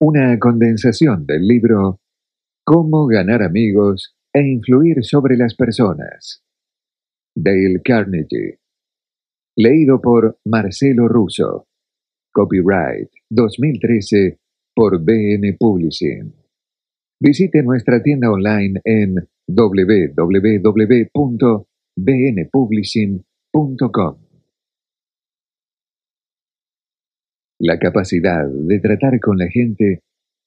Una condensación del libro Cómo ganar amigos e influir sobre las personas. Dale Carnegie. Leído por Marcelo Russo. Copyright 2013 por BN Publishing. Visite nuestra tienda online en www.bnpublishing.com. La capacidad de tratar con la gente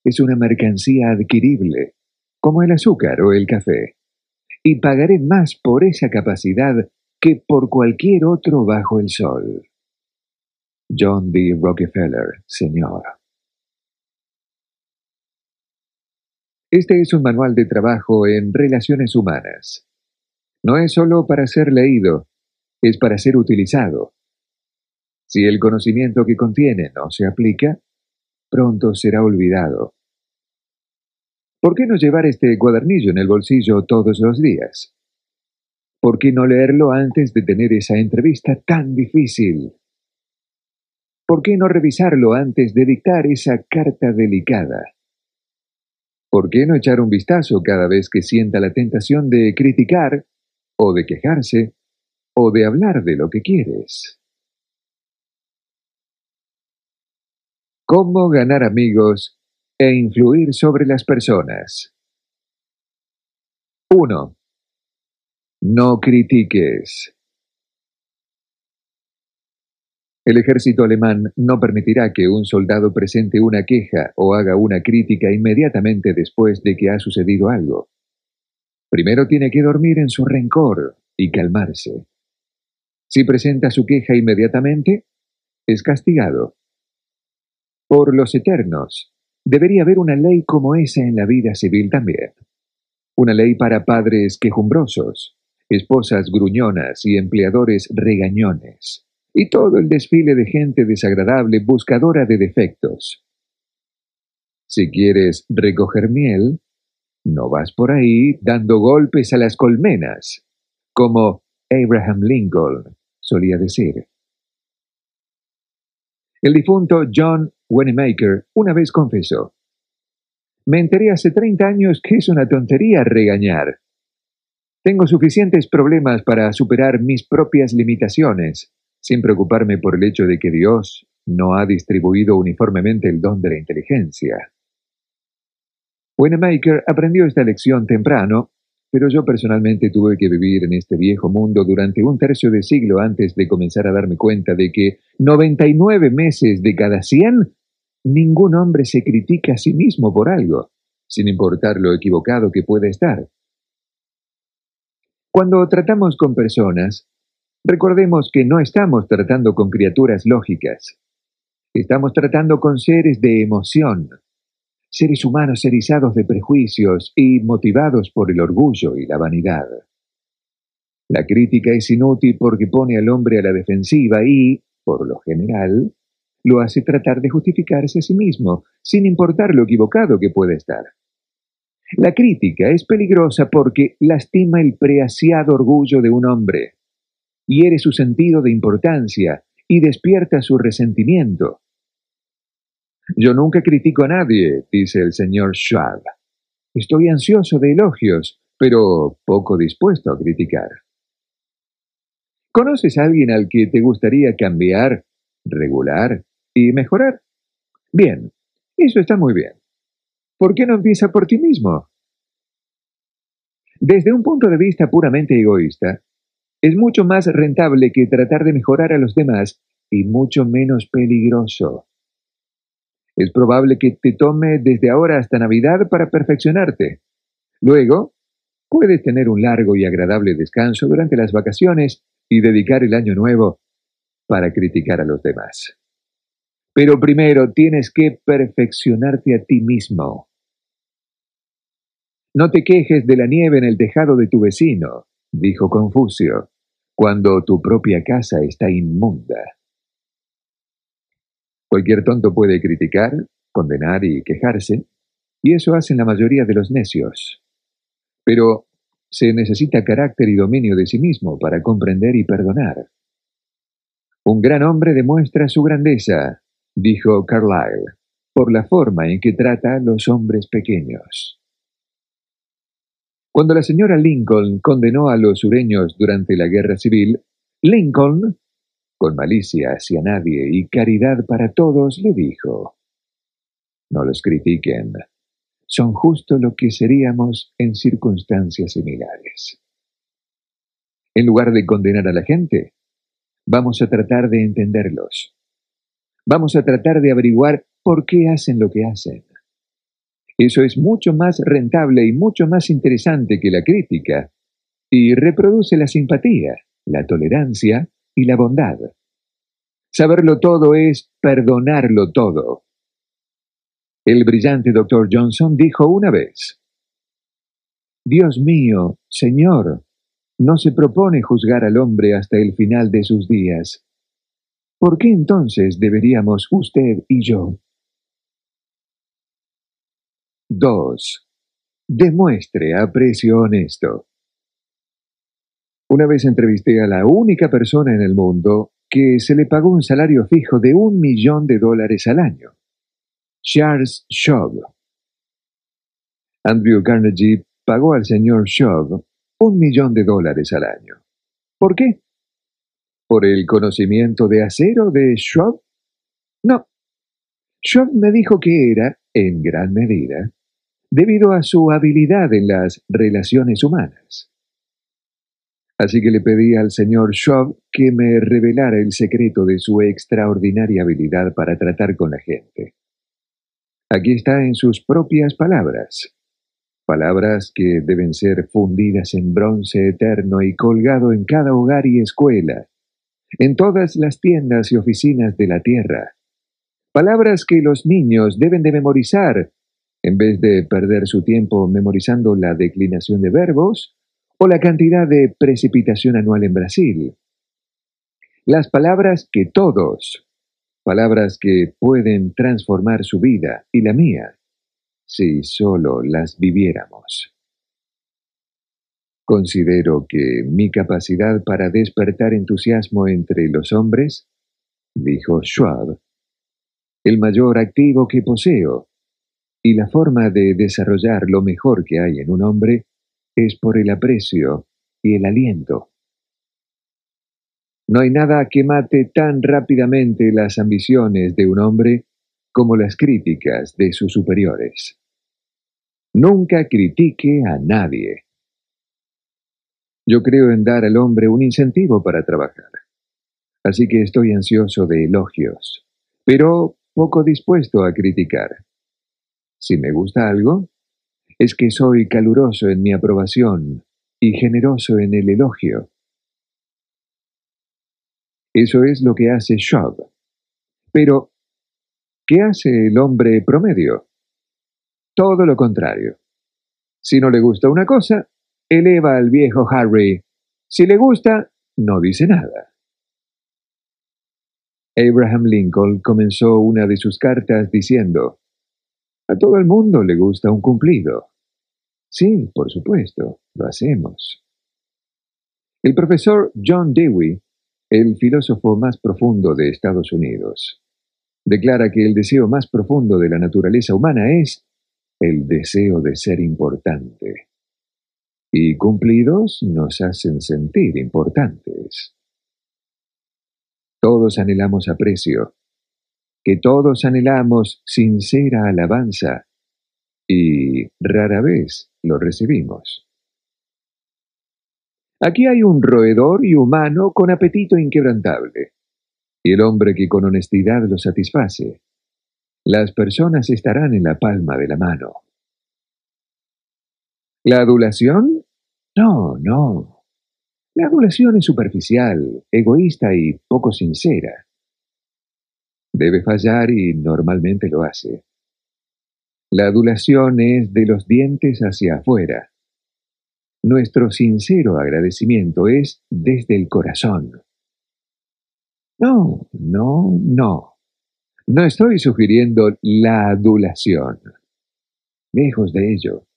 es una mercancía adquirible, como el azúcar o el café, y pagaré más por esa capacidad que por cualquier otro bajo el sol. John D. Rockefeller, señor. Este es un manual de trabajo en relaciones humanas. No es solo para ser leído, es para ser utilizado. Si el conocimiento que contiene no se aplica, pronto será olvidado. ¿Por qué no llevar este cuadernillo en el bolsillo todos los días? ¿Por qué no leerlo antes de tener esa entrevista tan difícil? ¿Por qué no revisarlo antes de dictar esa carta delicada? ¿Por qué no echar un vistazo cada vez que sienta la tentación de criticar, o de quejarse, o de hablar de lo que quieres? Cómo ganar amigos e influir sobre las personas. 1. No critiques. El ejército alemán no permitirá que un soldado presente una queja o haga una crítica inmediatamente después de que ha sucedido algo. Primero tiene que dormir en su rencor y calmarse. Si presenta su queja inmediatamente, es castigado por los eternos, debería haber una ley como esa en la vida civil también. Una ley para padres quejumbrosos, esposas gruñonas y empleadores regañones, y todo el desfile de gente desagradable buscadora de defectos. Si quieres recoger miel, no vas por ahí dando golpes a las colmenas, como Abraham Lincoln solía decir. El difunto John Wanamaker una vez confesó, Me enteré hace 30 años que es una tontería regañar. Tengo suficientes problemas para superar mis propias limitaciones, sin preocuparme por el hecho de que Dios no ha distribuido uniformemente el don de la inteligencia. Wanamaker aprendió esta lección temprano pero yo personalmente tuve que vivir en este viejo mundo durante un tercio de siglo antes de comenzar a darme cuenta de que 99 meses de cada 100 ningún hombre se critica a sí mismo por algo, sin importar lo equivocado que pueda estar. Cuando tratamos con personas, recordemos que no estamos tratando con criaturas lógicas. Estamos tratando con seres de emoción, seres humanos erizados de prejuicios y motivados por el orgullo y la vanidad. La crítica es inútil porque pone al hombre a la defensiva y, por lo general, lo hace tratar de justificarse a sí mismo, sin importar lo equivocado que pueda estar. La crítica es peligrosa porque lastima el preasiado orgullo de un hombre, hiere su sentido de importancia y despierta su resentimiento, yo nunca critico a nadie, dice el señor Schwab. Estoy ansioso de elogios, pero poco dispuesto a criticar. ¿Conoces a alguien al que te gustaría cambiar, regular y mejorar? Bien, eso está muy bien. ¿Por qué no empieza por ti mismo? Desde un punto de vista puramente egoísta, es mucho más rentable que tratar de mejorar a los demás y mucho menos peligroso. Es probable que te tome desde ahora hasta Navidad para perfeccionarte. Luego, puedes tener un largo y agradable descanso durante las vacaciones y dedicar el año nuevo para criticar a los demás. Pero primero tienes que perfeccionarte a ti mismo. No te quejes de la nieve en el tejado de tu vecino, dijo Confucio, cuando tu propia casa está inmunda. Cualquier tonto puede criticar, condenar y quejarse, y eso hacen la mayoría de los necios. Pero se necesita carácter y dominio de sí mismo para comprender y perdonar. Un gran hombre demuestra su grandeza, dijo Carlyle, por la forma en que trata a los hombres pequeños. Cuando la señora Lincoln condenó a los sureños durante la guerra civil, Lincoln, con malicia hacia nadie y caridad para todos, le dijo, No los critiquen, son justo lo que seríamos en circunstancias similares. En lugar de condenar a la gente, vamos a tratar de entenderlos. Vamos a tratar de averiguar por qué hacen lo que hacen. Eso es mucho más rentable y mucho más interesante que la crítica, y reproduce la simpatía, la tolerancia y la bondad. Saberlo todo es perdonarlo todo. El brillante doctor Johnson dijo una vez, Dios mío, Señor, no se propone juzgar al hombre hasta el final de sus días. ¿Por qué entonces deberíamos usted y yo? 2. Demuestre aprecio honesto. Una vez entrevisté a la única persona en el mundo que se le pagó un salario fijo de un millón de dólares al año. Charles Schwab. Andrew Carnegie pagó al señor Schwab un millón de dólares al año. ¿Por qué? ¿Por el conocimiento de acero de Schwab? No. Schwab me dijo que era, en gran medida, debido a su habilidad en las relaciones humanas. Así que le pedí al señor Schwab que me revelara el secreto de su extraordinaria habilidad para tratar con la gente. Aquí está en sus propias palabras palabras que deben ser fundidas en bronce eterno y colgado en cada hogar y escuela, en todas las tiendas y oficinas de la tierra. Palabras que los niños deben de memorizar, en vez de perder su tiempo memorizando la declinación de verbos o la cantidad de precipitación anual en Brasil. Las palabras que todos, palabras que pueden transformar su vida y la mía, si solo las viviéramos. Considero que mi capacidad para despertar entusiasmo entre los hombres, dijo Schwab, el mayor activo que poseo, y la forma de desarrollar lo mejor que hay en un hombre es por el aprecio y el aliento. No hay nada que mate tan rápidamente las ambiciones de un hombre como las críticas de sus superiores. Nunca critique a nadie. Yo creo en dar al hombre un incentivo para trabajar, así que estoy ansioso de elogios, pero poco dispuesto a criticar. Si me gusta algo, es que soy caluroso en mi aprobación y generoso en el elogio. Eso es lo que hace Schwab. Pero, ¿Qué hace el hombre promedio? Todo lo contrario. Si no le gusta una cosa, eleva al viejo Harry. Si le gusta, no dice nada. Abraham Lincoln comenzó una de sus cartas diciendo, A todo el mundo le gusta un cumplido. Sí, por supuesto, lo hacemos. El profesor John Dewey, el filósofo más profundo de Estados Unidos, declara que el deseo más profundo de la naturaleza humana es el deseo de ser importante. Y cumplidos nos hacen sentir importantes. Todos anhelamos aprecio, que todos anhelamos sincera alabanza, y rara vez lo recibimos. Aquí hay un roedor y humano con apetito inquebrantable y el hombre que con honestidad lo satisface. Las personas estarán en la palma de la mano. ¿La adulación? No, no. La adulación es superficial, egoísta y poco sincera. Debe fallar y normalmente lo hace. La adulación es de los dientes hacia afuera. Nuestro sincero agradecimiento es desde el corazón. No, no, no. No estoy sugiriendo la adulación. Lejos de ello.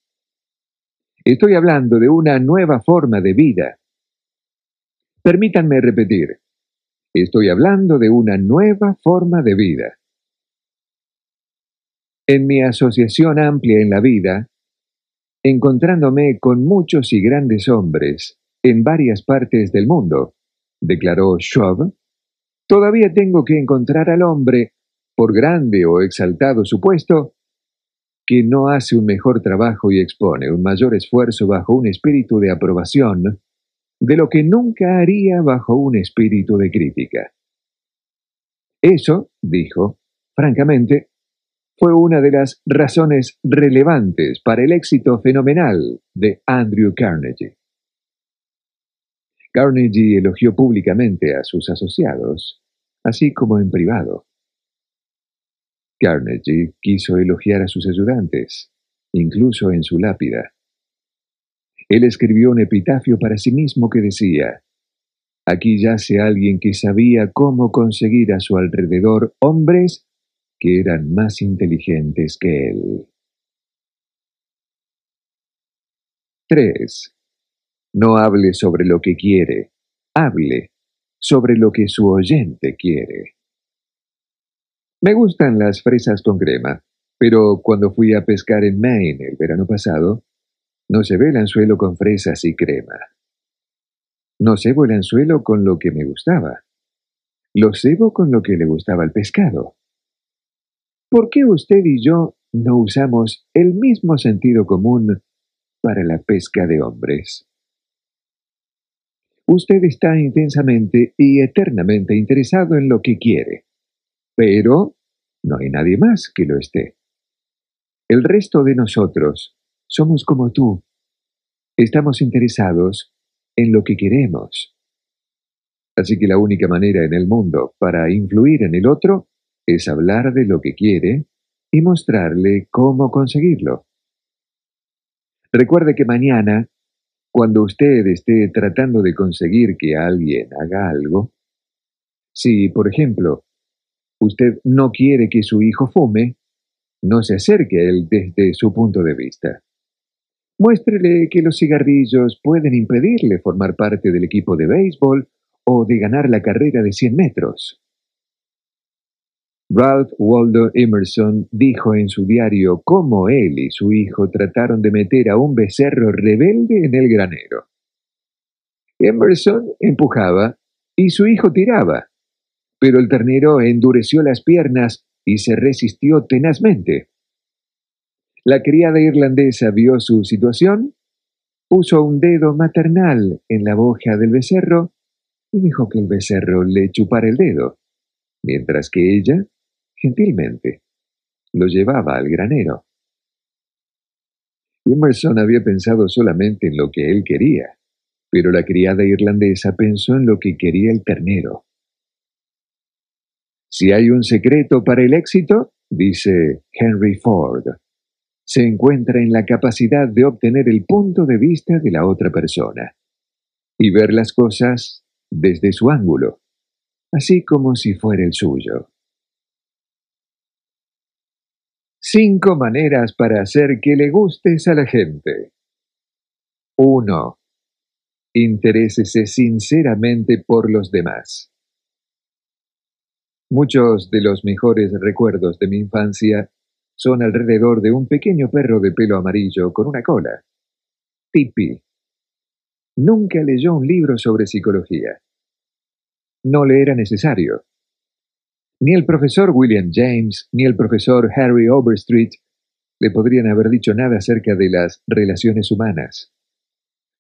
Estoy hablando de una nueva forma de vida. Permítanme repetir. Estoy hablando de una nueva forma de vida. en mi asociación amplia en la vida, encontrándome con muchos y grandes hombres en varias partes del mundo, declaró Schwab, todavía tengo que encontrar al hombre, por grande o exaltado supuesto, que no hace un mejor trabajo y expone un mayor esfuerzo bajo un espíritu de aprobación de lo que nunca haría bajo un espíritu de crítica. Eso, dijo, francamente, fue una de las razones relevantes para el éxito fenomenal de Andrew Carnegie. Carnegie elogió públicamente a sus asociados, así como en privado. Carnegie quiso elogiar a sus ayudantes, incluso en su lápida. Él escribió un epitafio para sí mismo que decía, Aquí yace alguien que sabía cómo conseguir a su alrededor hombres que eran más inteligentes que él. 3. No hable sobre lo que quiere, hable sobre lo que su oyente quiere. Me gustan las fresas con crema, pero cuando fui a pescar en Maine el verano pasado, no se ve el anzuelo con fresas y crema. No cebo el anzuelo con lo que me gustaba. Lo cebo con lo que le gustaba al pescado. ¿Por qué usted y yo no usamos el mismo sentido común para la pesca de hombres? Usted está intensamente y eternamente interesado en lo que quiere, pero no hay nadie más que lo esté. El resto de nosotros somos como tú. Estamos interesados en lo que queremos. Así que la única manera en el mundo para influir en el otro es hablar de lo que quiere y mostrarle cómo conseguirlo. Recuerde que mañana, cuando usted esté tratando de conseguir que alguien haga algo, si, por ejemplo, usted no quiere que su hijo fume, no se acerque a él desde su punto de vista. Muéstrele que los cigarrillos pueden impedirle formar parte del equipo de béisbol o de ganar la carrera de 100 metros. Ralph Waldo Emerson dijo en su diario cómo él y su hijo trataron de meter a un becerro rebelde en el granero. Emerson empujaba y su hijo tiraba, pero el ternero endureció las piernas y se resistió tenazmente. La criada irlandesa vio su situación, puso un dedo maternal en la boca del becerro y dijo que el becerro le chupara el dedo, mientras que ella gentilmente. Lo llevaba al granero. Emerson había pensado solamente en lo que él quería, pero la criada irlandesa pensó en lo que quería el ternero. Si hay un secreto para el éxito, dice Henry Ford, se encuentra en la capacidad de obtener el punto de vista de la otra persona y ver las cosas desde su ángulo, así como si fuera el suyo. Cinco maneras para hacer que le gustes a la gente. 1. Interésese sinceramente por los demás. Muchos de los mejores recuerdos de mi infancia son alrededor de un pequeño perro de pelo amarillo con una cola. Tipi. Nunca leyó un libro sobre psicología. No le era necesario. Ni el profesor William James ni el profesor Harry Overstreet le podrían haber dicho nada acerca de las relaciones humanas.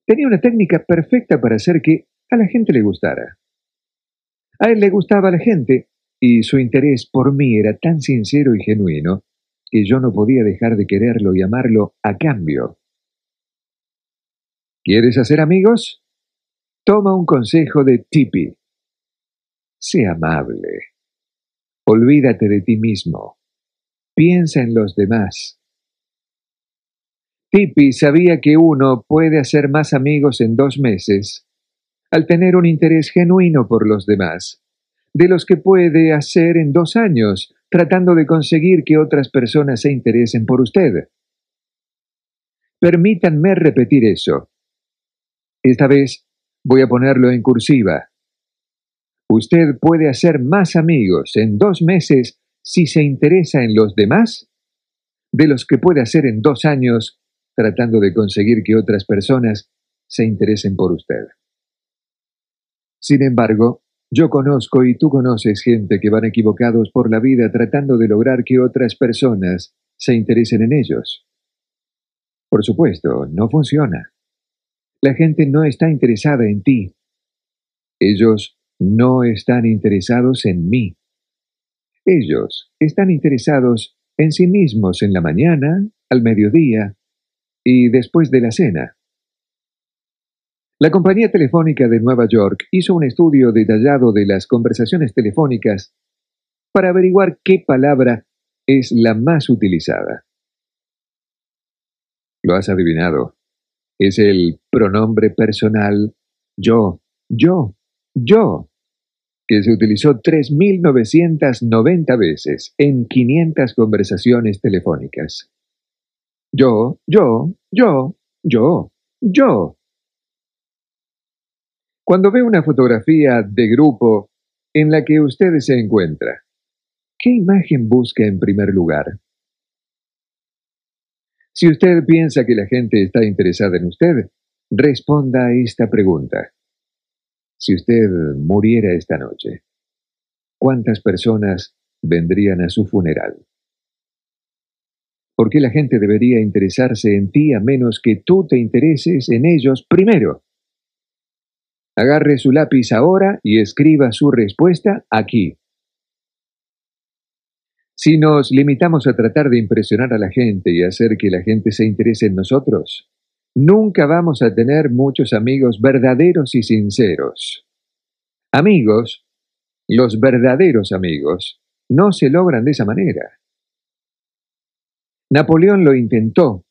Tenía una técnica perfecta para hacer que a la gente le gustara. A él le gustaba la gente y su interés por mí era tan sincero y genuino que yo no podía dejar de quererlo y amarlo a cambio. ¿Quieres hacer amigos? Toma un consejo de Tippy. Sé amable. Olvídate de ti mismo. Piensa en los demás. Tipi sabía que uno puede hacer más amigos en dos meses al tener un interés genuino por los demás, de los que puede hacer en dos años tratando de conseguir que otras personas se interesen por usted. Permítanme repetir eso. Esta vez voy a ponerlo en cursiva. Usted puede hacer más amigos en dos meses si se interesa en los demás de los que puede hacer en dos años tratando de conseguir que otras personas se interesen por usted. Sin embargo, yo conozco y tú conoces gente que van equivocados por la vida tratando de lograr que otras personas se interesen en ellos. Por supuesto, no funciona. La gente no está interesada en ti. Ellos no están interesados en mí. Ellos están interesados en sí mismos en la mañana, al mediodía y después de la cena. La compañía telefónica de Nueva York hizo un estudio detallado de las conversaciones telefónicas para averiguar qué palabra es la más utilizada. Lo has adivinado. Es el pronombre personal yo, yo, yo que se utilizó 3.990 veces en 500 conversaciones telefónicas. Yo, yo, yo, yo, yo. Cuando ve una fotografía de grupo en la que usted se encuentra, ¿qué imagen busca en primer lugar? Si usted piensa que la gente está interesada en usted, responda a esta pregunta. Si usted muriera esta noche, ¿cuántas personas vendrían a su funeral? ¿Por qué la gente debería interesarse en ti a menos que tú te intereses en ellos primero? Agarre su lápiz ahora y escriba su respuesta aquí. Si nos limitamos a tratar de impresionar a la gente y hacer que la gente se interese en nosotros, nunca vamos a tener muchos amigos verdaderos y sinceros. Amigos, los verdaderos amigos, no se logran de esa manera. Napoleón lo intentó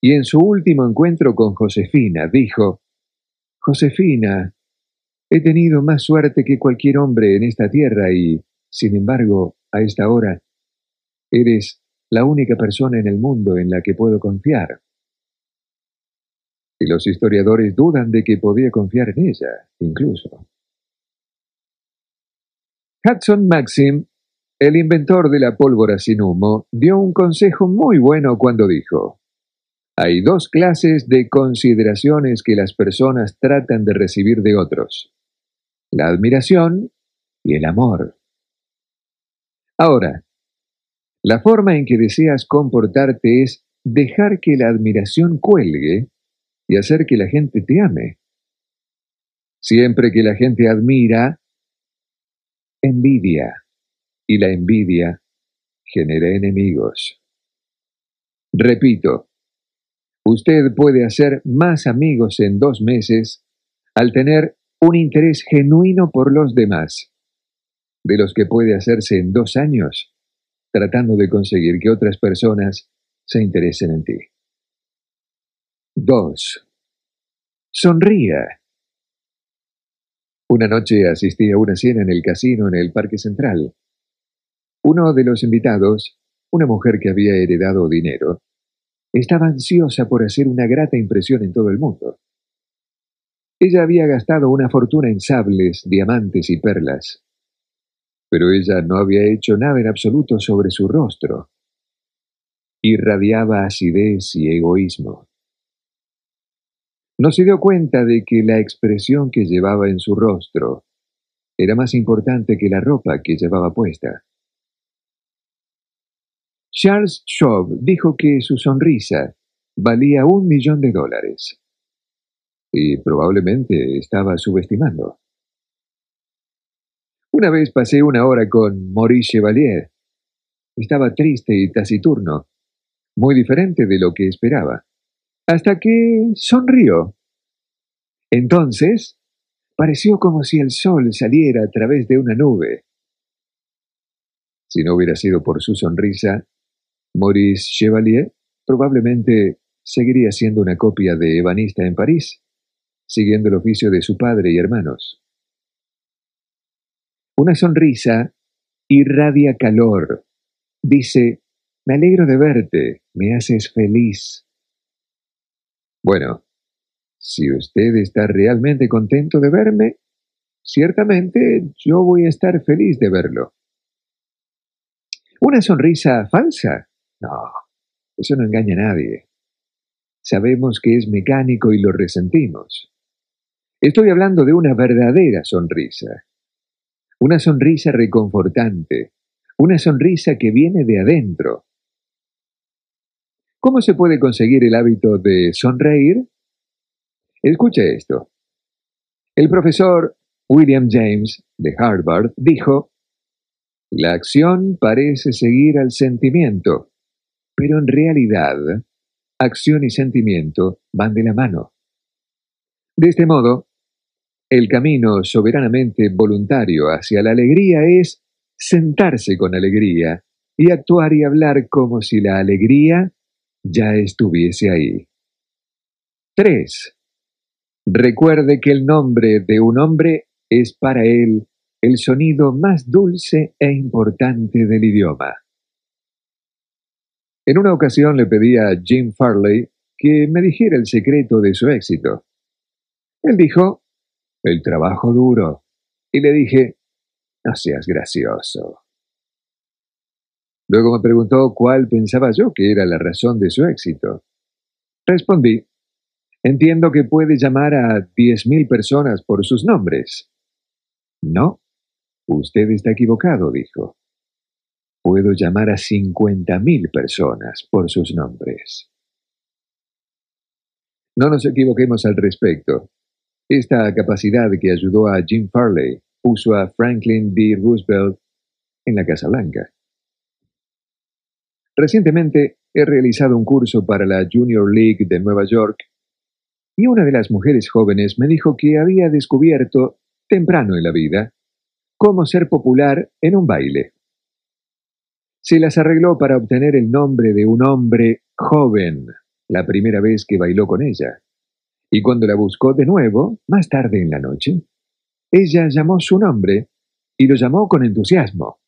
y en su último encuentro con Josefina dijo, Josefina, he tenido más suerte que cualquier hombre en esta tierra y, sin embargo, a esta hora, eres la única persona en el mundo en la que puedo confiar. Y los historiadores dudan de que podía confiar en ella, incluso. Hudson Maxim, el inventor de la pólvora sin humo, dio un consejo muy bueno cuando dijo, hay dos clases de consideraciones que las personas tratan de recibir de otros, la admiración y el amor. Ahora, la forma en que deseas comportarte es dejar que la admiración cuelgue y hacer que la gente te ame. Siempre que la gente admira, envidia, y la envidia genera enemigos. Repito, usted puede hacer más amigos en dos meses al tener un interés genuino por los demás, de los que puede hacerse en dos años tratando de conseguir que otras personas se interesen en ti. 2. Sonría. Una noche asistí a una cena en el casino en el Parque Central. Uno de los invitados, una mujer que había heredado dinero, estaba ansiosa por hacer una grata impresión en todo el mundo. Ella había gastado una fortuna en sables, diamantes y perlas. Pero ella no había hecho nada en absoluto sobre su rostro. Irradiaba acidez y egoísmo. No se dio cuenta de que la expresión que llevaba en su rostro era más importante que la ropa que llevaba puesta. Charles Schwab dijo que su sonrisa valía un millón de dólares. Y probablemente estaba subestimando. Una vez pasé una hora con Maurice Chevalier. Estaba triste y taciturno, muy diferente de lo que esperaba hasta que sonrió. Entonces, pareció como si el sol saliera a través de una nube. Si no hubiera sido por su sonrisa, Maurice Chevalier probablemente seguiría siendo una copia de ebanista en París, siguiendo el oficio de su padre y hermanos. Una sonrisa irradia calor. Dice, me alegro de verte, me haces feliz. Bueno, si usted está realmente contento de verme, ciertamente yo voy a estar feliz de verlo. ¿Una sonrisa falsa? No, Eso no engaña a nadie. Sabemos que es mecánico y lo resentimos. Estoy hablando de una verdadera sonrisa. Una sonrisa reconfortante. Una sonrisa que viene de adentro. ¿Cómo se puede conseguir el hábito de sonreír? Escuche esto. El profesor William James de Harvard dijo, La acción parece seguir al sentimiento, pero en realidad, acción y sentimiento van de la mano. De este modo, el camino soberanamente voluntario hacia la alegría es sentarse con alegría y actuar y hablar como si la alegría ya estuviese ahí. 3. Recuerde que el nombre de un hombre es para él el sonido más dulce e importante del idioma. En una ocasión le pedí a Jim Farley que me dijera el secreto de su éxito. Él dijo, el trabajo duro. Y le dije, no seas gracioso. Luego me preguntó cuál pensaba yo que era la razón de su éxito. Respondí, entiendo que puede llamar a diez mil personas por sus nombres. No, usted está equivocado, dijo. Puedo llamar a cincuenta mil personas por sus nombres. No nos equivoquemos al respecto. Esta capacidad que ayudó a Jim Farley puso a Franklin D. Roosevelt en la Casa Blanca. Recientemente he realizado un curso para la Junior League de Nueva York y una de las mujeres jóvenes me dijo que había descubierto, temprano en la vida, cómo ser popular en un baile. Se las arregló para obtener el nombre de un hombre joven la primera vez que bailó con ella. Y cuando la buscó de nuevo, más tarde en la noche, ella llamó su nombre y lo llamó con entusiasmo.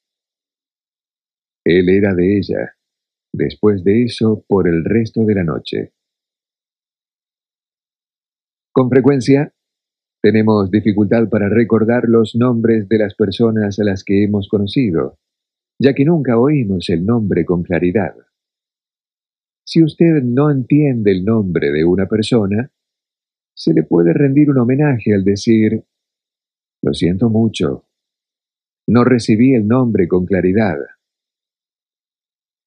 Él era de ella, después de eso, por el resto de la noche. Con frecuencia, tenemos dificultad para recordar los nombres de las personas a las que hemos conocido, ya que nunca oímos el nombre con claridad. Si usted no entiende el nombre de una persona, se le puede rendir un homenaje al decir, lo siento mucho, no recibí el nombre con claridad.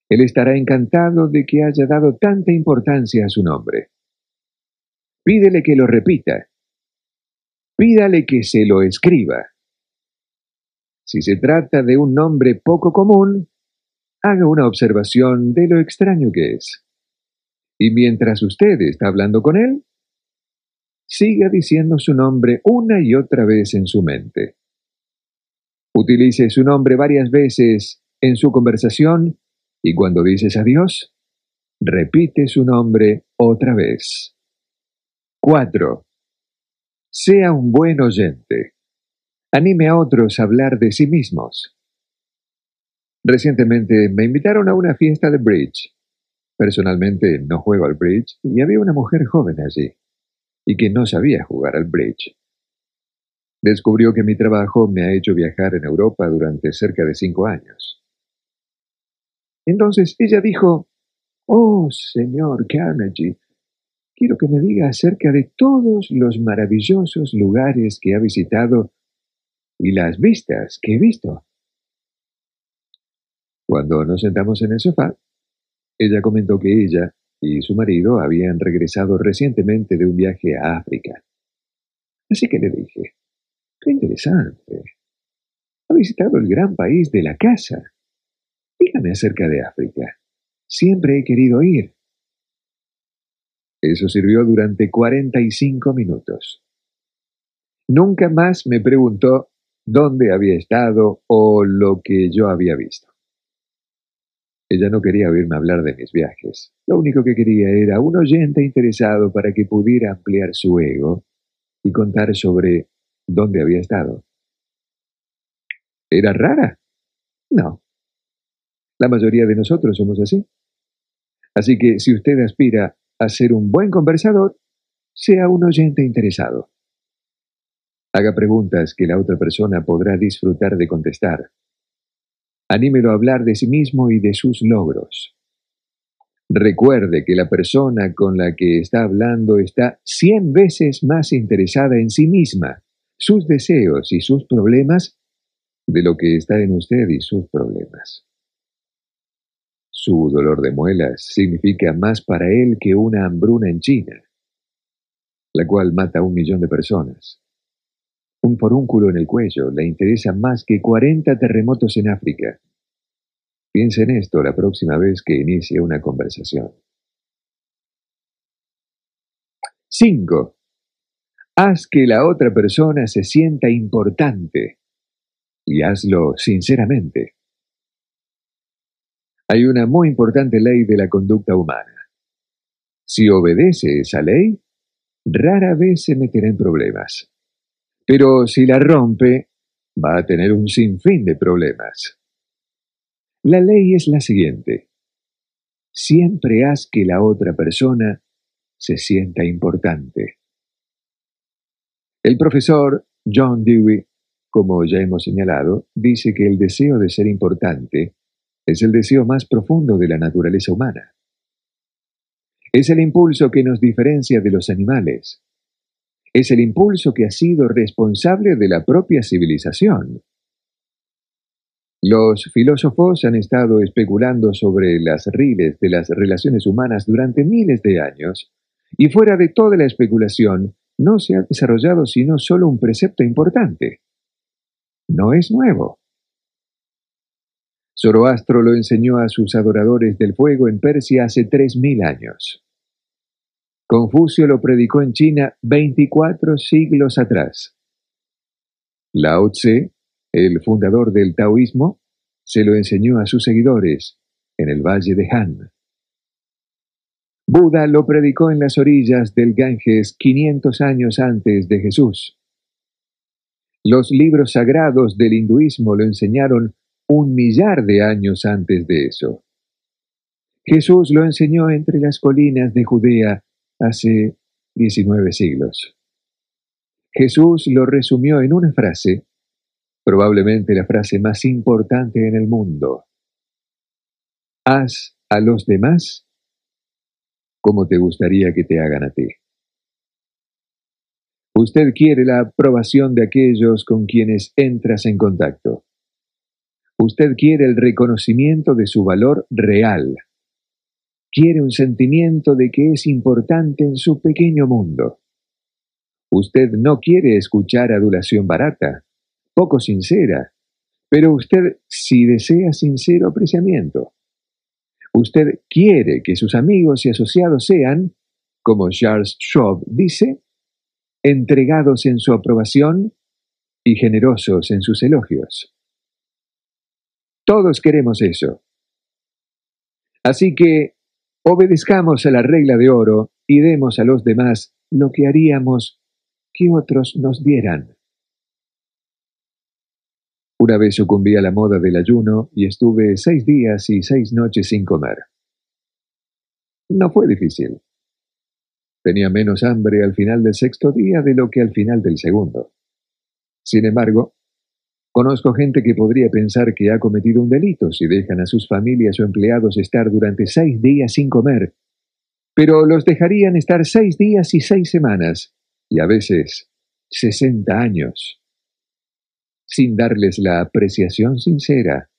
Él estará encantado de que haya dado tanta importancia a su nombre. Pídele que lo repita. Pídale que se lo escriba. Si se trata de un nombre poco común, haga una observación de lo extraño que es. Y mientras usted está hablando con él, siga diciendo su nombre una y otra vez en su mente. Utilice su nombre varias veces en su conversación y cuando dices adiós, repite su nombre otra vez. 4. Sea un buen oyente. Anime a otros a hablar de sí mismos. Recientemente me invitaron a una fiesta de bridge. Personalmente no juego al bridge y había una mujer joven allí y que no sabía jugar al bridge. Descubrió que mi trabajo me ha hecho viajar en Europa durante cerca de cinco años. Entonces ella dijo, Oh, señor Carnegie, quiero que me diga acerca de todos los maravillosos lugares que ha visitado y las vistas que he visto. Cuando nos sentamos en el sofá, ella comentó que ella y su marido habían regresado recientemente de un viaje a África. Así que le dije, qué interesante. Ha visitado el gran país de la casa. Dígame acerca de África. Siempre he querido ir. Eso sirvió durante 45 minutos. Nunca más me preguntó dónde había estado o lo que yo había visto. Ella no quería oírme hablar de mis viajes. Lo único que quería era un oyente interesado para que pudiera ampliar su ego y contar sobre dónde había estado. ¿Era rara? No. La mayoría de nosotros somos así. Así que si usted aspira a ser un buen conversador, sea un oyente interesado. Haga preguntas que la otra persona podrá disfrutar de contestar. Anímelo a hablar de sí mismo y de sus logros. Recuerde que la persona con la que está hablando está cien veces más interesada en sí misma, sus deseos y sus problemas, de lo que está en usted y sus problemas. Su dolor de muelas significa más para él que una hambruna en China, la cual mata a un millón de personas. Un forúnculo en el cuello le interesa más que 40 terremotos en África. Piense en esto la próxima vez que inicie una conversación. 5. Haz que la otra persona se sienta importante y hazlo sinceramente. Hay una muy importante ley de la conducta humana. Si obedece esa ley, rara vez se meterá en problemas. Pero si la rompe, va a tener un sinfín de problemas. La ley es la siguiente. Siempre haz que la otra persona se sienta importante. El profesor John Dewey, como ya hemos señalado, dice que el deseo de ser importante es el deseo más profundo de la naturaleza humana. Es el impulso que nos diferencia de los animales. Es el impulso que ha sido responsable de la propia civilización. Los filósofos han estado especulando sobre las riles de las relaciones humanas durante miles de años, y fuera de toda la especulación, no se ha desarrollado sino solo un precepto importante. No es nuevo. Zoroastro lo enseñó a sus adoradores del fuego en Persia hace tres mil años. Confucio lo predicó en China veinticuatro siglos atrás. Lao Tse el fundador del taoísmo, se lo enseñó a sus seguidores en el valle de Han. Buda lo predicó en las orillas del Ganges 500 años antes de Jesús. Los libros sagrados del hinduismo lo enseñaron un millar de años antes de eso. Jesús lo enseñó entre las colinas de Judea hace 19 siglos. Jesús lo resumió en una frase probablemente la frase más importante en el mundo. Haz a los demás como te gustaría que te hagan a ti. Usted quiere la aprobación de aquellos con quienes entras en contacto. Usted quiere el reconocimiento de su valor real. Quiere un sentimiento de que es importante en su pequeño mundo. Usted no quiere escuchar adulación barata poco sincera, pero usted si desea sincero apreciamiento. Usted quiere que sus amigos y asociados sean, como Charles Schwab dice, entregados en su aprobación y generosos en sus elogios. Todos queremos eso. Así que obedezcamos a la regla de oro y demos a los demás lo que haríamos que otros nos dieran. Una vez sucumbí a la moda del ayuno y estuve seis días y seis noches sin comer. No fue difícil. Tenía menos hambre al final del sexto día de lo que al final del segundo. Sin embargo, conozco gente que podría pensar que ha cometido un delito si dejan a sus familias o empleados estar durante seis días sin comer, pero los dejarían estar seis días y seis semanas, y a veces sesenta años sin darles la apreciación sincera,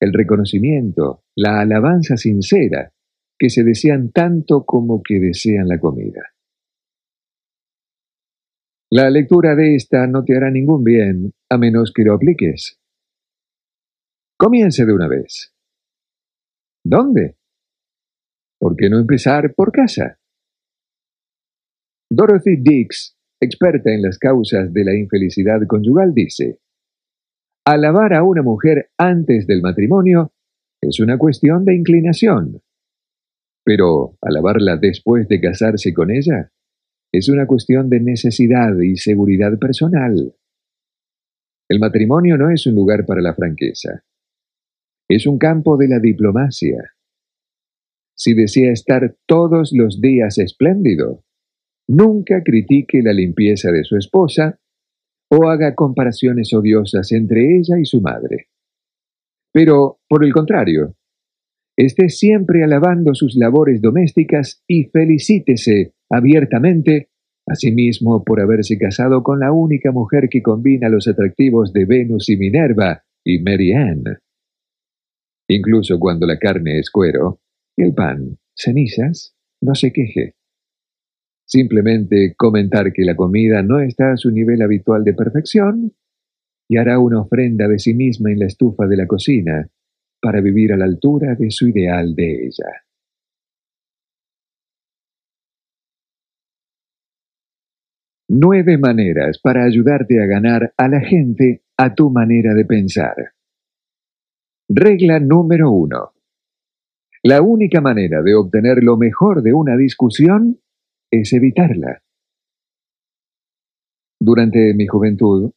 el reconocimiento, la alabanza sincera que se desean tanto como que desean la comida. La lectura de esta no te hará ningún bien a menos que lo apliques. Comience de una vez. ¿Dónde? ¿Por qué no empezar por casa? Dorothy Dix, experta en las causas de la infelicidad conyugal, dice, Alabar a una mujer antes del matrimonio es una cuestión de inclinación. Pero alabarla después de casarse con ella es una cuestión de necesidad y seguridad personal. El matrimonio no es un lugar para la franqueza. Es un campo de la diplomacia. Si desea estar todos los días espléndido, nunca critique la limpieza de su esposa o haga comparaciones odiosas entre ella y su madre. Pero, por el contrario, Esté siempre alabando sus labores domésticas y felicítese abiertamente a sí mismo por haberse casado con la única mujer que combina los atractivos de Venus y Minerva y Mary Ann. Incluso cuando la carne es cuero el pan cenizas, no se queje. Simplemente comentar que la comida no está a su nivel habitual de perfección y hará una ofrenda de sí misma en la estufa de la cocina para vivir a la altura de su ideal de ella. Nueve maneras para ayudarte a ganar a la gente a tu manera de pensar. Regla número uno. La única manera de obtener lo mejor de una discusión es evitarla. Durante mi juventud,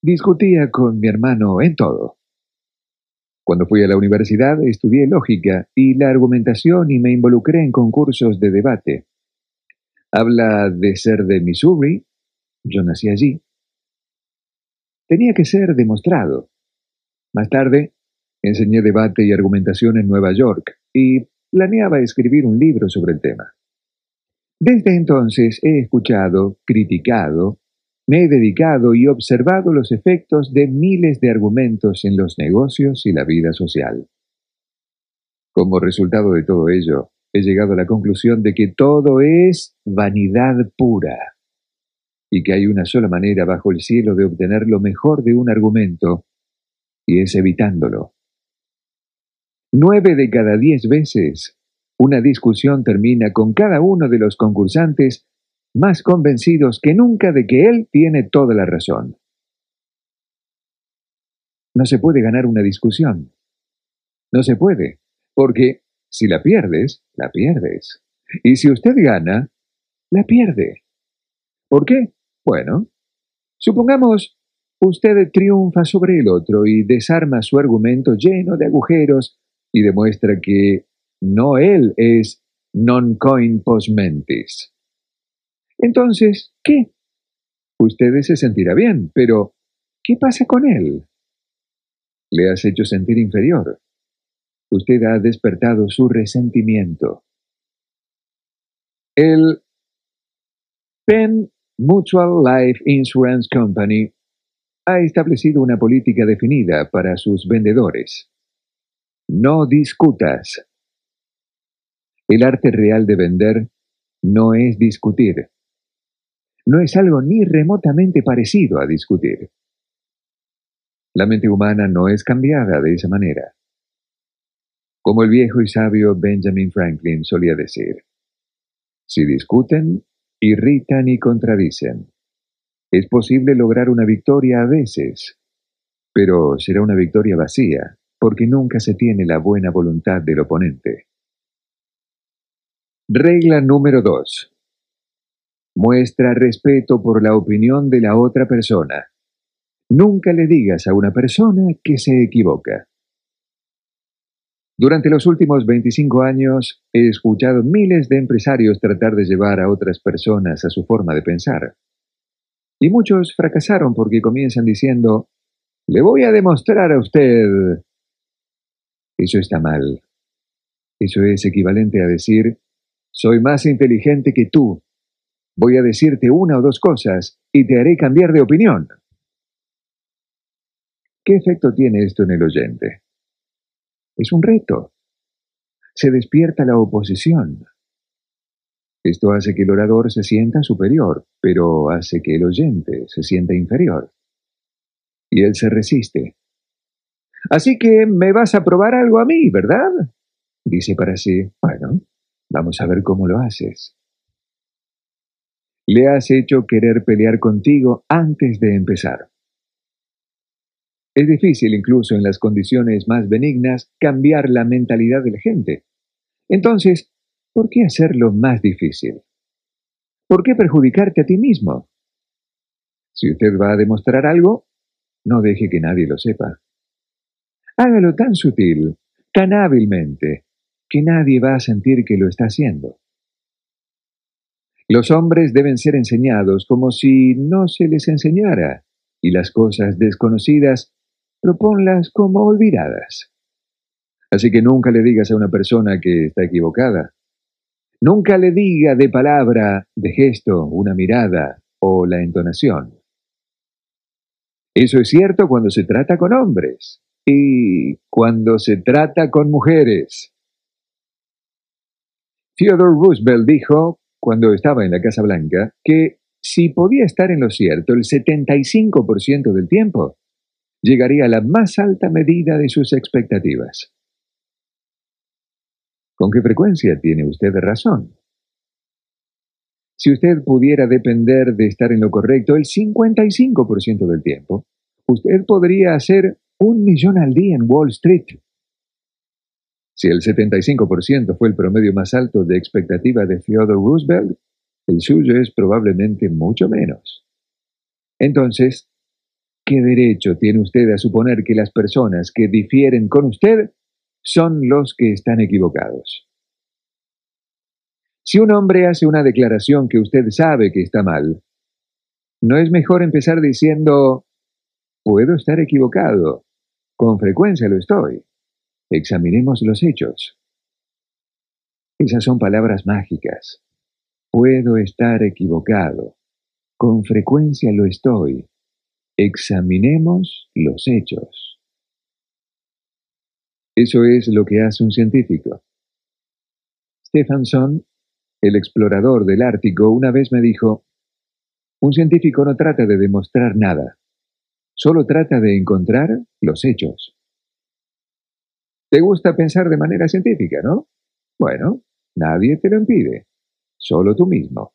discutía con mi hermano en todo. Cuando fui a la universidad estudié lógica y la argumentación y me involucré en concursos de debate. Habla de ser de Missouri, yo nací allí. Tenía que ser demostrado. Más tarde, enseñé debate y argumentación en Nueva York y planeaba escribir un libro sobre el tema. Desde entonces he escuchado, criticado me he dedicado y observado los efectos de miles de argumentos en los negocios y la vida social. Como resultado de todo ello, he llegado a la conclusión de que todo es vanidad pura y que hay una sola manera bajo el cielo de obtener lo mejor de un argumento, y es evitándolo. Nueve de cada diez veces, una discusión termina con cada uno de los concursantes más convencidos que nunca de que él tiene toda la razón. No se puede ganar una discusión. No se puede, porque si la pierdes, la pierdes. Y si usted gana, la pierde. ¿Por qué? Bueno, supongamos usted triunfa sobre el otro y desarma su argumento lleno de agujeros y demuestra que no él es non coin post mentis. Entonces, ¿qué? Usted se sentirá bien, pero ¿qué pasa con él? Le has hecho sentir inferior. Usted ha despertado su resentimiento. El Penn Mutual Life Insurance Company ha establecido una política definida para sus vendedores. No discutas. El arte real de vender no es discutir no es algo ni remotamente parecido a discutir. La mente humana no es cambiada de esa manera. Como el viejo y sabio Benjamin Franklin solía decir, si discuten, irritan y contradicen. Es posible lograr una victoria a veces, pero será una victoria vacía, porque nunca se tiene la buena voluntad del oponente. Regla número 2. Muestra respeto por la opinión de la otra persona. Nunca le digas a una persona que se equivoca. Durante los últimos 25 años he escuchado miles de empresarios tratar de llevar a otras personas a su forma de pensar. Y muchos fracasaron porque comienzan diciendo, le voy a demostrar a usted. Eso está mal. Eso es equivalente a decir, soy más inteligente que tú Voy a decirte una o dos cosas y te haré cambiar de opinión. ¿Qué efecto tiene esto en el oyente? Es un reto. Se despierta la oposición. Esto hace que el orador se sienta superior, pero hace que el oyente se sienta inferior. Y él se resiste. Así que me vas a probar algo a mí, ¿verdad? Dice para sí, bueno, vamos a ver cómo lo haces. Le has hecho querer pelear contigo antes de empezar. Es difícil, incluso en las condiciones más benignas, cambiar la mentalidad de la gente. Entonces, ¿por qué hacerlo más difícil? ¿Por qué perjudicarte a ti mismo? Si usted va a demostrar algo, no deje que nadie lo sepa. Hágalo tan sutil, tan hábilmente, que nadie va a sentir que lo está haciendo. Los hombres deben ser enseñados como si no se les enseñara, y las cosas desconocidas proponlas como olvidadas. Así que nunca le digas a una persona que está equivocada. Nunca le diga de palabra, de gesto, una mirada o la entonación. Eso es cierto cuando se trata con hombres y cuando se trata con mujeres. Theodore Roosevelt dijo, cuando estaba en la Casa Blanca, que si podía estar en lo cierto el 75% del tiempo, llegaría a la más alta medida de sus expectativas. ¿Con qué frecuencia tiene usted razón? Si usted pudiera depender de estar en lo correcto el 55% del tiempo, usted podría hacer un millón al día en Wall Street. Si el 75% fue el promedio más alto de expectativa de Theodore Roosevelt, el suyo es probablemente mucho menos. Entonces, ¿qué derecho tiene usted a suponer que las personas que difieren con usted son los que están equivocados. Si un hombre hace una declaración que usted sabe que está mal, ¿no es mejor empezar diciendo, puedo estar equivocado? Con frecuencia lo estoy. Examinemos los hechos. Esas son palabras mágicas. Puedo estar equivocado. Con frecuencia lo estoy. Examinemos los hechos. Eso es lo que hace un científico. Stephenson, el explorador del Ártico, una vez me dijo, un científico no trata de demostrar nada, solo trata de encontrar los hechos. ¿Te gusta pensar de manera científica, no? Bueno, nadie te lo impide, solo tú mismo.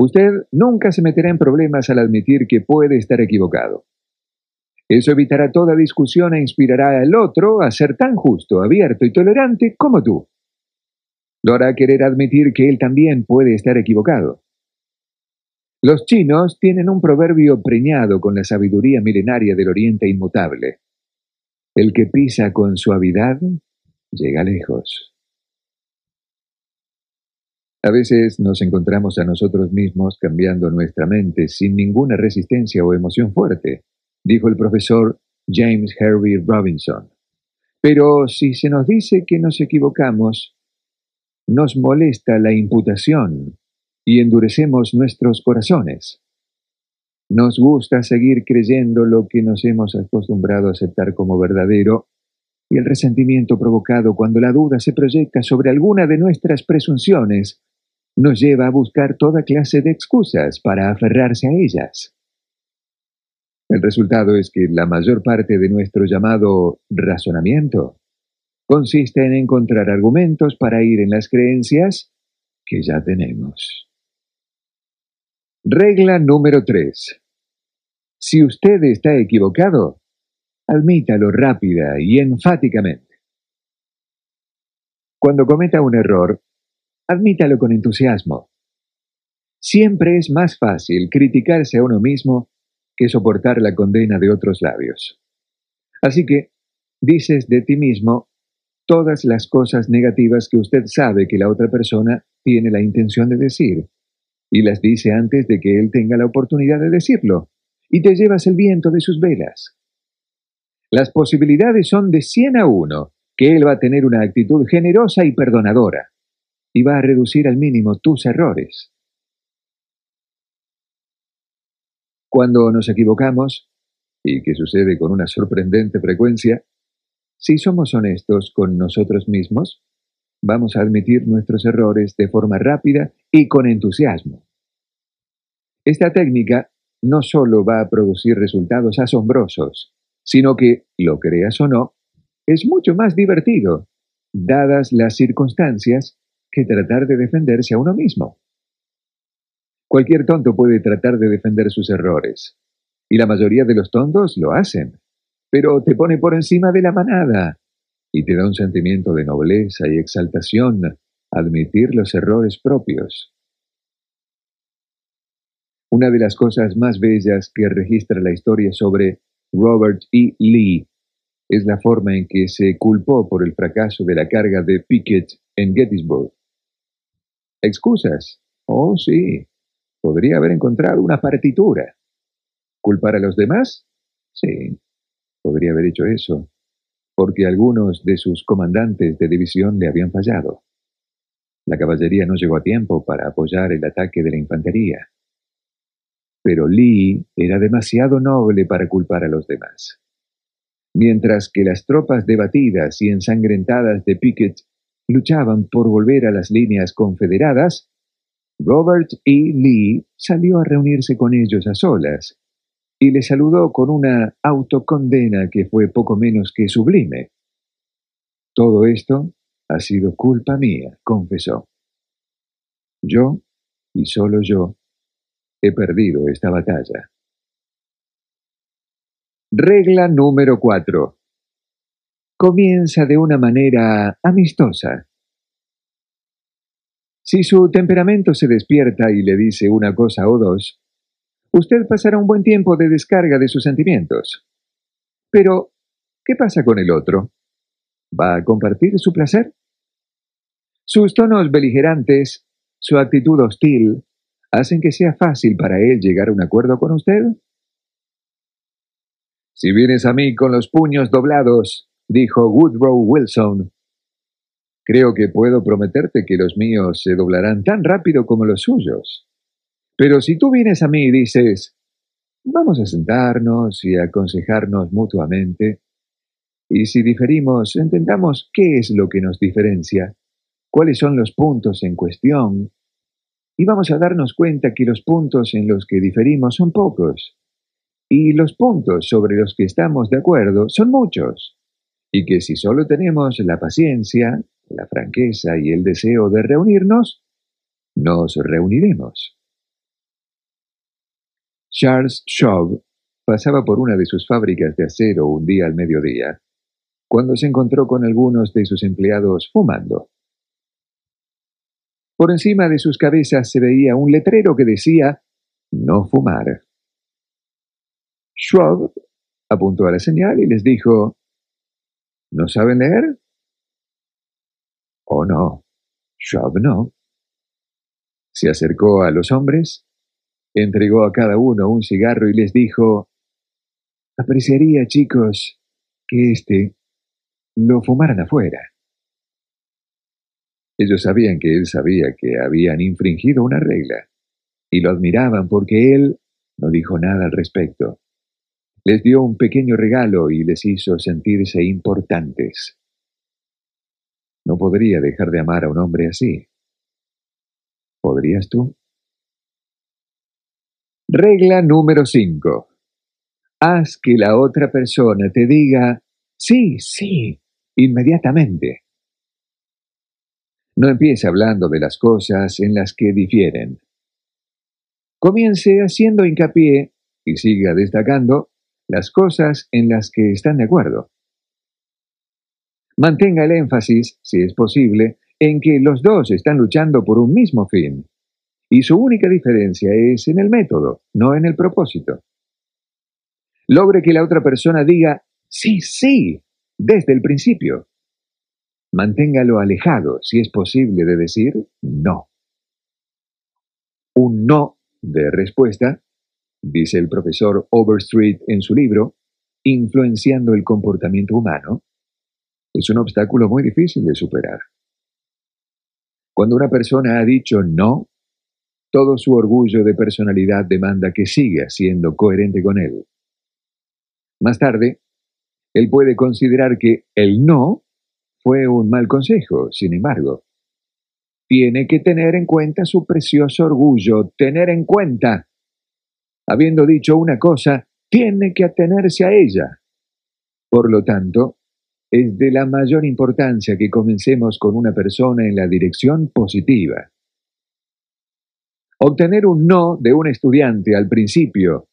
Usted nunca se meterá en problemas al admitir que puede estar equivocado. Eso evitará toda discusión e inspirará al otro a ser tan justo, abierto y tolerante como tú. Lo hará querer admitir que él también puede estar equivocado. Los chinos tienen un proverbio preñado con la sabiduría milenaria del Oriente inmutable. El que pisa con suavidad llega lejos. A veces nos encontramos a nosotros mismos cambiando nuestra mente sin ninguna resistencia o emoción fuerte dijo el profesor James Hervey Robinson. Pero si se nos dice que nos equivocamos, nos molesta la imputación y endurecemos nuestros corazones. Nos gusta seguir creyendo lo que nos hemos acostumbrado a aceptar como verdadero y el resentimiento provocado cuando la duda se proyecta sobre alguna de nuestras presunciones nos lleva a buscar toda clase de excusas para aferrarse a ellas. El resultado es que la mayor parte de nuestro llamado razonamiento consiste en encontrar argumentos para ir en las creencias que ya tenemos. Regla número 3. Si usted está equivocado, admítalo rápida y enfáticamente. Cuando cometa un error, admítalo con entusiasmo. Siempre es más fácil criticarse a uno mismo que soportar la condena de otros labios. Así que dices de ti mismo todas las cosas negativas que usted sabe que la otra persona tiene la intención de decir, y las dice antes de que él tenga la oportunidad de decirlo, y te llevas el viento de sus velas. Las posibilidades son de cien a uno que él va a tener una actitud generosa y perdonadora, y va a reducir al mínimo tus errores. Cuando nos equivocamos, y que sucede con una sorprendente frecuencia, si somos honestos con nosotros mismos, vamos a admitir nuestros errores de forma rápida y con entusiasmo. Esta técnica no solo va a producir resultados asombrosos, sino que, lo creas o no, es mucho más divertido, dadas las circunstancias, que tratar de defenderse a uno mismo. Cualquier tonto puede tratar de defender sus errores. Y la mayoría de los tontos lo hacen. Pero te pone por encima de la manada. Y te da un sentimiento de nobleza y exaltación admitir los errores propios. Una de las cosas más bellas que registra la historia sobre Robert E. Lee es la forma en que se culpó por el fracaso de la carga de Pickett en Gettysburg. ¿Excusas? Oh, sí. Podría haber encontrado una partitura. ¿Culpar a los demás? Sí, podría haber hecho eso. porque algunos de sus comandantes de división le habían fallado. La caballería no llegó a tiempo para apoyar el ataque de la infantería. Pero Lee era demasiado noble para culpar a los demás. Mientras que las tropas debatidas y ensangrentadas de Pickett luchaban por volver a las líneas confederadas, Robert E. Lee salió a reunirse con ellos a solas y le saludó con una autocondena que fue poco menos que sublime. Todo esto ha sido culpa mía, confesó. Yo, y solo yo, he perdido esta batalla. Regla número 4. Comienza de una manera amistosa. Si su temperamento se despierta y le dice una cosa o dos, usted pasará un buen tiempo de descarga de sus sentimientos. Pero, ¿qué pasa con el otro? ¿Va a compartir su placer? Sus tonos beligerantes, su actitud hostil, hacen que sea fácil para él llegar a un acuerdo con usted. Si vienes a mí con los puños doblados, dijo Woodrow Wilson, creo que puedo prometerte que los míos se doblarán tan rápido como los suyos. Pero si tú vienes a mí y dices, vamos a sentarnos y aconsejarnos mutuamente, y si diferimos, entendamos qué es lo que nos diferencia, cuáles son los puntos en cuestión, y vamos a darnos cuenta que los puntos en los que diferimos son pocos, y los puntos sobre los que estamos de acuerdo son muchos, y que si solo tenemos la paciencia, la franqueza y el deseo de reunirnos, nos reuniremos. Charles Schwab pasaba por una de sus fábricas de acero un día al mediodía, cuando se encontró con algunos de sus empleados fumando. Por encima de sus cabezas se veía un letrero que decía no fumar. Schwab apuntó a la señal y les dijo ¿No saben leer? Oh, no. Schwab no. Se acercó a los hombres Entregó a cada uno un cigarro y les dijo, apreciaría, chicos, que éste lo fumaran afuera. Ellos sabían que él sabía que habían infringido una regla, y lo admiraban porque él no dijo nada al respecto. Les dio un pequeño regalo y les hizo sentirse importantes. No podría dejar de amar a un hombre así. ¿Podrías tú? Regla número 5. Haz que la otra persona te diga sí, sí, inmediatamente. No empiece hablando de las cosas en las que difieren. Comience haciendo hincapié y siga destacando las cosas en las que están de acuerdo. Mantenga el énfasis, si es posible, en que los dos están luchando por un mismo fin y su única diferencia es en el método, no en el propósito. Logre que la otra persona diga sí, sí, desde el principio. Manténgalo alejado, si es posible, de decir no. Un no de respuesta, dice el profesor Overstreet en su libro, Influenciando el comportamiento humano, es un obstáculo muy difícil de superar. Cuando una persona ha dicho no, todo su orgullo de personalidad demanda que siga siendo coherente con él. Más tarde, él puede considerar que el no fue un mal consejo, sin embargo. Tiene que tener en cuenta su precioso orgullo, tener en cuenta. Habiendo dicho una cosa, tiene que atenerse a ella. Por lo tanto, es de la mayor importancia que comencemos con una persona en la dirección positiva. Obtener un no de un estudiante al principio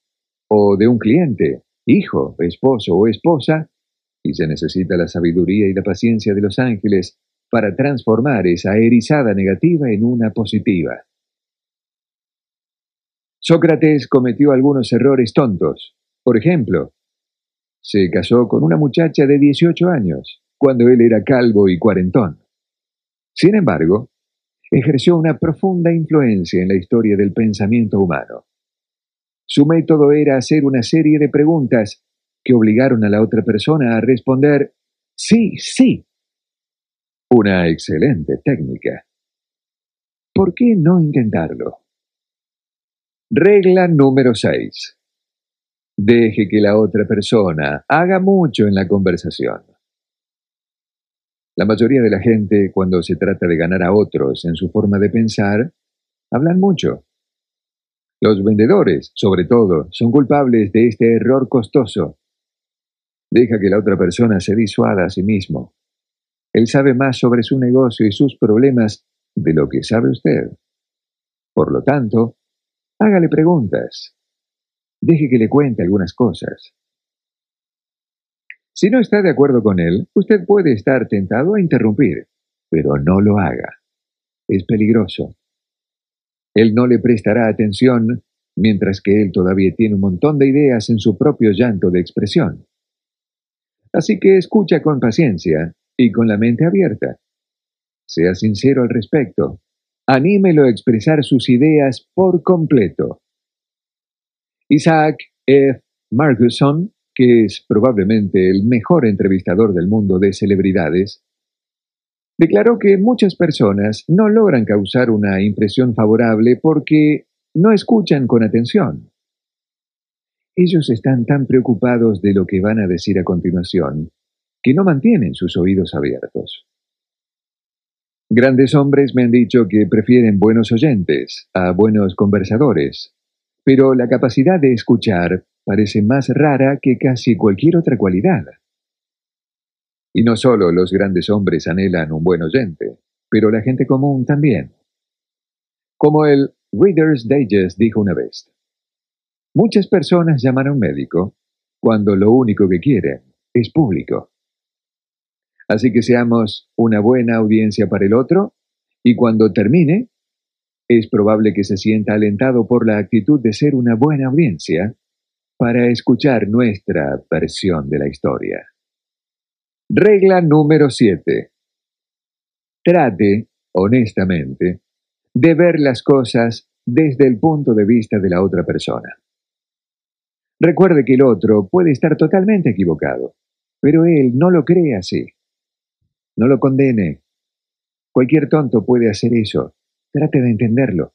o de un cliente, hijo, esposo o esposa, y se necesita la sabiduría y la paciencia de los ángeles para transformar esa erizada negativa en una positiva. Sócrates cometió algunos errores tontos. Por ejemplo, se casó con una muchacha de 18 años, cuando él era calvo y cuarentón. Sin embargo, ejerció una profunda influencia en la historia del pensamiento humano. Su método era hacer una serie de preguntas que obligaron a la otra persona a responder sí, sí. Una excelente técnica. ¿Por qué no intentarlo? Regla número 6. Deje que la otra persona haga mucho en la conversación. La mayoría de la gente, cuando se trata de ganar a otros en su forma de pensar, hablan mucho. Los vendedores, sobre todo, son culpables de este error costoso. Deja que la otra persona se disuada a sí mismo. Él sabe más sobre su negocio y sus problemas de lo que sabe usted. Por lo tanto, hágale preguntas. Deje que le cuente algunas cosas. Si no está de acuerdo con él, usted puede estar tentado a interrumpir, pero no lo haga. Es peligroso. Él no le prestará atención mientras que él todavía tiene un montón de ideas en su propio llanto de expresión. Así que escucha con paciencia y con la mente abierta. Sea sincero al respecto. Anímelo a expresar sus ideas por completo. Isaac F. Marguson, que es probablemente el mejor entrevistador del mundo de celebridades, declaró que muchas personas no logran causar una impresión favorable porque no escuchan con atención. Ellos están tan preocupados de lo que van a decir a continuación que no mantienen sus oídos abiertos. Grandes hombres me han dicho que prefieren buenos oyentes a buenos conversadores, pero la capacidad de escuchar parece más rara que casi cualquier otra cualidad. Y no solo los grandes hombres anhelan un buen oyente, pero la gente común también. Como el Reader's Digest dijo una vez, muchas personas llaman a un médico cuando lo único que quieren es público. Así que seamos una buena audiencia para el otro y cuando termine, es probable que se sienta alentado por la actitud de ser una buena audiencia para escuchar nuestra versión de la historia. Regla número 7. Trate, honestamente, de ver las cosas desde el punto de vista de la otra persona. Recuerde que el otro puede estar totalmente equivocado, pero él no lo cree así. No lo condene. Cualquier tonto puede hacer eso. Trate de entenderlo.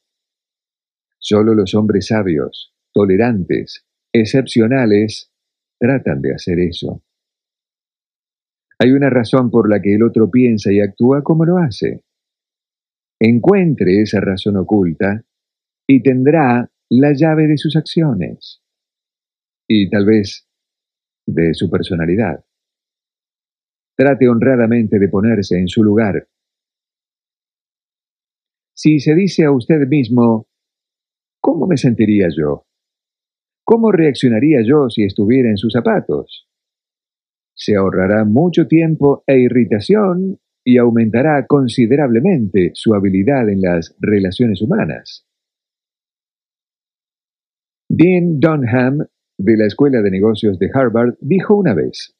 Solo los hombres sabios, tolerantes, excepcionales, tratan de hacer eso. Hay una razón por la que el otro piensa y actúa como lo hace. Encuentre esa razón oculta y tendrá la llave de sus acciones y tal vez de su personalidad. Trate honradamente de ponerse en su lugar. Si se dice a usted mismo, ¿cómo me sentiría yo? ¿Cómo reaccionaría yo si estuviera en sus zapatos? Se ahorrará mucho tiempo e irritación y aumentará considerablemente su habilidad en las relaciones humanas. Dean Dunham, de la Escuela de Negocios de Harvard, dijo una vez,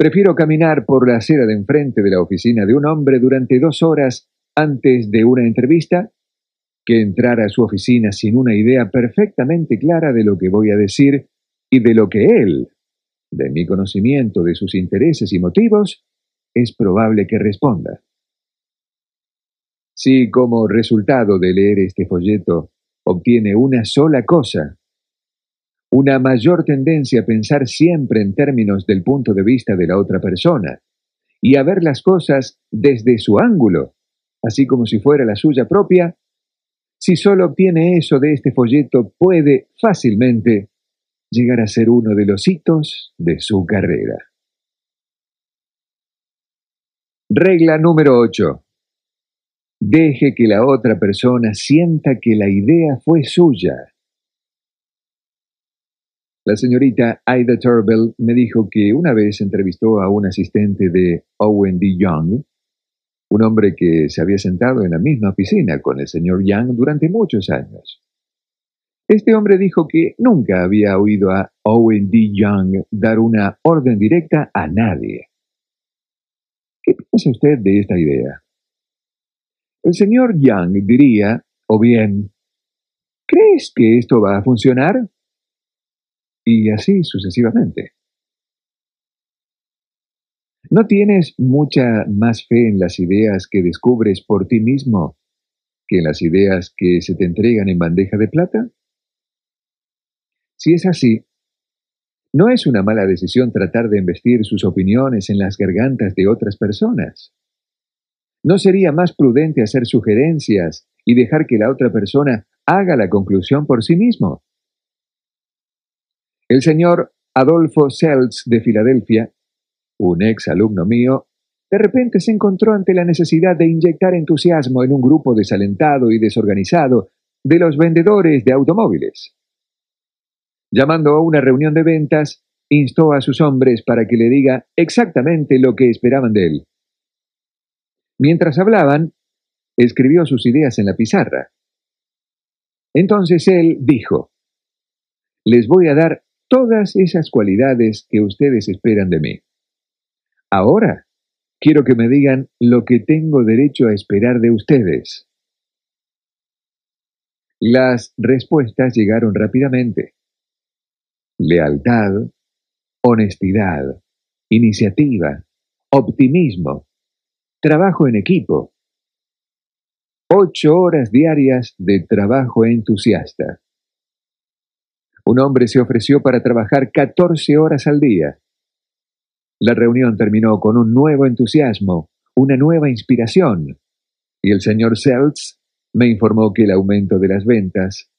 Prefiero caminar por la acera de enfrente de la oficina de un hombre durante dos horas antes de una entrevista que entrar a su oficina sin una idea perfectamente clara de lo que voy a decir y de lo que él, de mi conocimiento de sus intereses y motivos, es probable que responda. Si como resultado de leer este folleto obtiene una sola cosa, una mayor tendencia a pensar siempre en términos del punto de vista de la otra persona y a ver las cosas desde su ángulo, así como si fuera la suya propia, si solo obtiene eso de este folleto puede fácilmente llegar a ser uno de los hitos de su carrera. Regla número 8. Deje que la otra persona sienta que la idea fue suya la señorita Ida Turbell me dijo que una vez entrevistó a un asistente de Owen D. Young, un hombre que se había sentado en la misma oficina con el señor Young durante muchos años. Este hombre dijo que nunca había oído a Owen D. Young dar una orden directa a nadie. ¿Qué piensa usted de esta idea? El señor Young diría, o bien, ¿crees que esto va a funcionar? Y así sucesivamente. ¿No tienes mucha más fe en las ideas que descubres por ti mismo que en las ideas que se te entregan en bandeja de plata? Si es así, no es una mala decisión tratar de embestir sus opiniones en las gargantas de otras personas. ¿No sería más prudente hacer sugerencias y dejar que la otra persona haga la conclusión por sí mismo? El señor Adolfo Seltz de Filadelfia, un ex alumno mío, de repente se encontró ante la necesidad de inyectar entusiasmo en un grupo desalentado y desorganizado de los vendedores de automóviles. Llamando a una reunión de ventas, instó a sus hombres para que le diga exactamente lo que esperaban de él. Mientras hablaban, escribió sus ideas en la pizarra. Entonces él dijo, les voy a dar todas esas cualidades que ustedes esperan de mí. Ahora, quiero que me digan lo que tengo derecho a esperar de ustedes. Las respuestas llegaron rápidamente lealtad, honestidad, iniciativa, optimismo, trabajo en equipo. Ocho horas diarias de trabajo entusiasta. Un hombre se ofreció para trabajar 14 horas al día. La reunión terminó con un nuevo entusiasmo, una nueva inspiración, y el señor Seltz me informó que el aumento de las ventas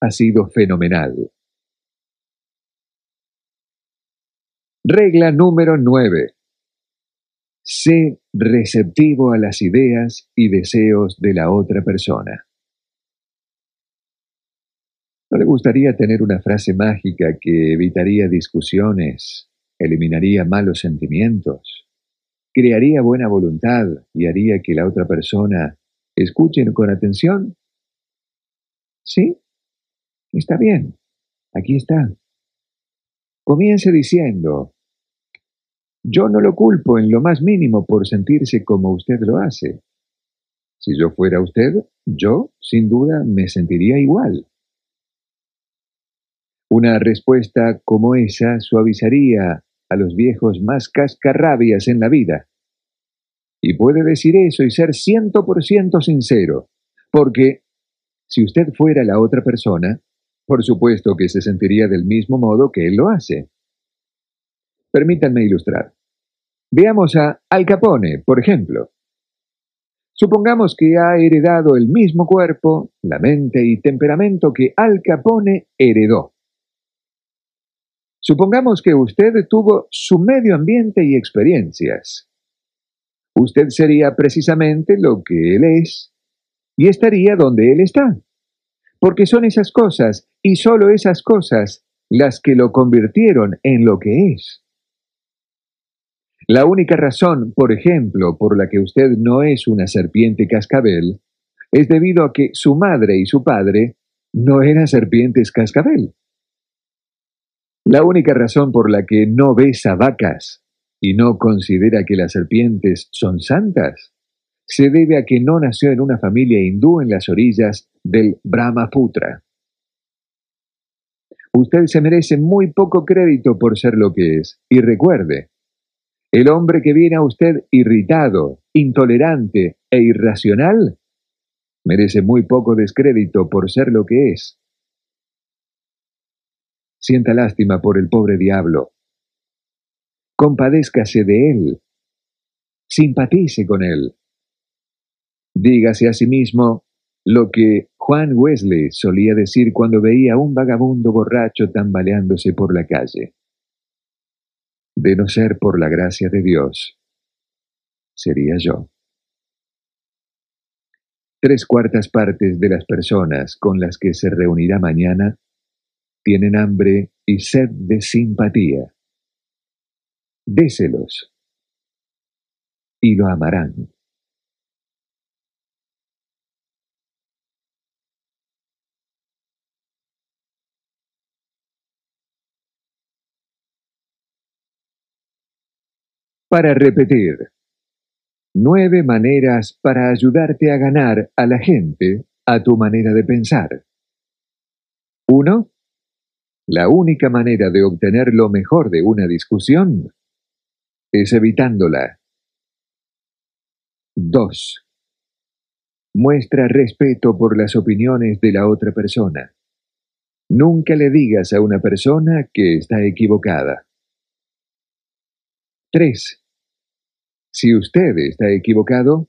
ha sido fenomenal. Regla número 9. Sé receptivo a las ideas y deseos de la otra persona. ¿No le gustaría tener una frase mágica que evitaría discusiones, eliminaría malos sentimientos, crearía buena voluntad y haría que la otra persona escuche con atención? ¿Sí? Está bien. Aquí está. Comience diciendo, yo no lo culpo en lo más mínimo por sentirse como usted lo hace. Si yo fuera usted, yo, sin duda, me sentiría igual. Una respuesta como esa suavizaría a los viejos más cascarrabias en la vida. Y puede decir eso y ser ciento por ciento sincero, porque si usted fuera la otra persona, por supuesto que se sentiría del mismo modo que él lo hace. Permítanme ilustrar. Veamos a Al Capone, por ejemplo. Supongamos que ha heredado el mismo cuerpo, la mente y temperamento que Al Capone heredó. Supongamos que usted tuvo su medio ambiente y experiencias. Usted sería precisamente lo que él es y estaría donde él está. Porque son esas cosas y solo esas cosas las que lo convirtieron en lo que es. La única razón, por ejemplo, por la que usted no es una serpiente cascabel, es debido a que su madre y su padre no eran serpientes cascabel. La única razón por la que no besa vacas y no considera que las serpientes son santas se debe a que no nació en una familia hindú en las orillas del Brahmaputra. Usted se merece muy poco crédito por ser lo que es, y recuerde, el hombre que viene a usted irritado, intolerante e irracional merece muy poco descrédito por ser lo que es. Sienta lástima por el pobre diablo. Compadézcase de él. Simpatice con él. Dígase a sí mismo lo que Juan Wesley solía decir cuando veía a un vagabundo borracho tambaleándose por la calle de no ser por la gracia de Dios, sería yo. Tres cuartas partes de las personas con las que se reunirá mañana tienen hambre y sed de simpatía. Déselos y lo amarán. para repetir. Nueve maneras para ayudarte a ganar a la gente a tu manera de pensar. 1. La única manera de obtener lo mejor de una discusión es evitándola. 2. Muestra respeto por las opiniones de la otra persona. Nunca le digas a una persona que está equivocada. 3. Si usted está equivocado,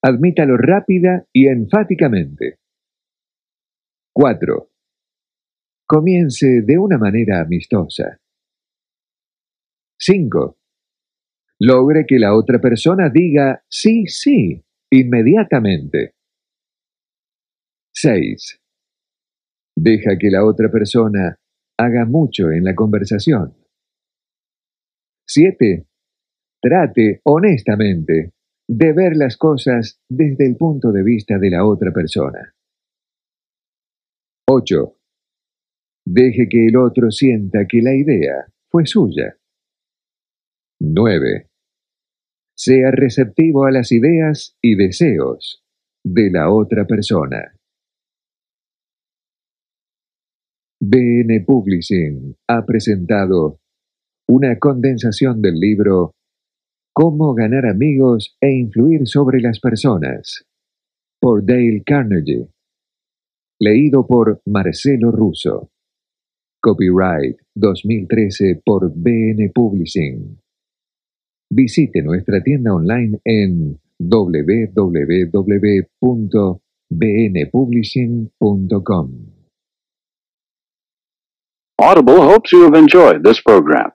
admítalo rápida y enfáticamente. 4. Comience de una manera amistosa. 5. Logre que la otra persona diga sí, sí, inmediatamente. 6. Deja que la otra persona haga mucho en la conversación. 7. Trate honestamente de ver las cosas desde el punto de vista de la otra persona. 8. Deje que el otro sienta que la idea fue suya. 9. Sea receptivo a las ideas y deseos de la otra persona. BN Publishing ha presentado una condensación del libro Cómo ganar amigos e influir sobre las personas por Dale Carnegie, leído por Marcelo Russo. Copyright 2013 por BN Publishing. Visite nuestra tienda online en www.bnpublishing.com. Audible hopes you have enjoyed this program.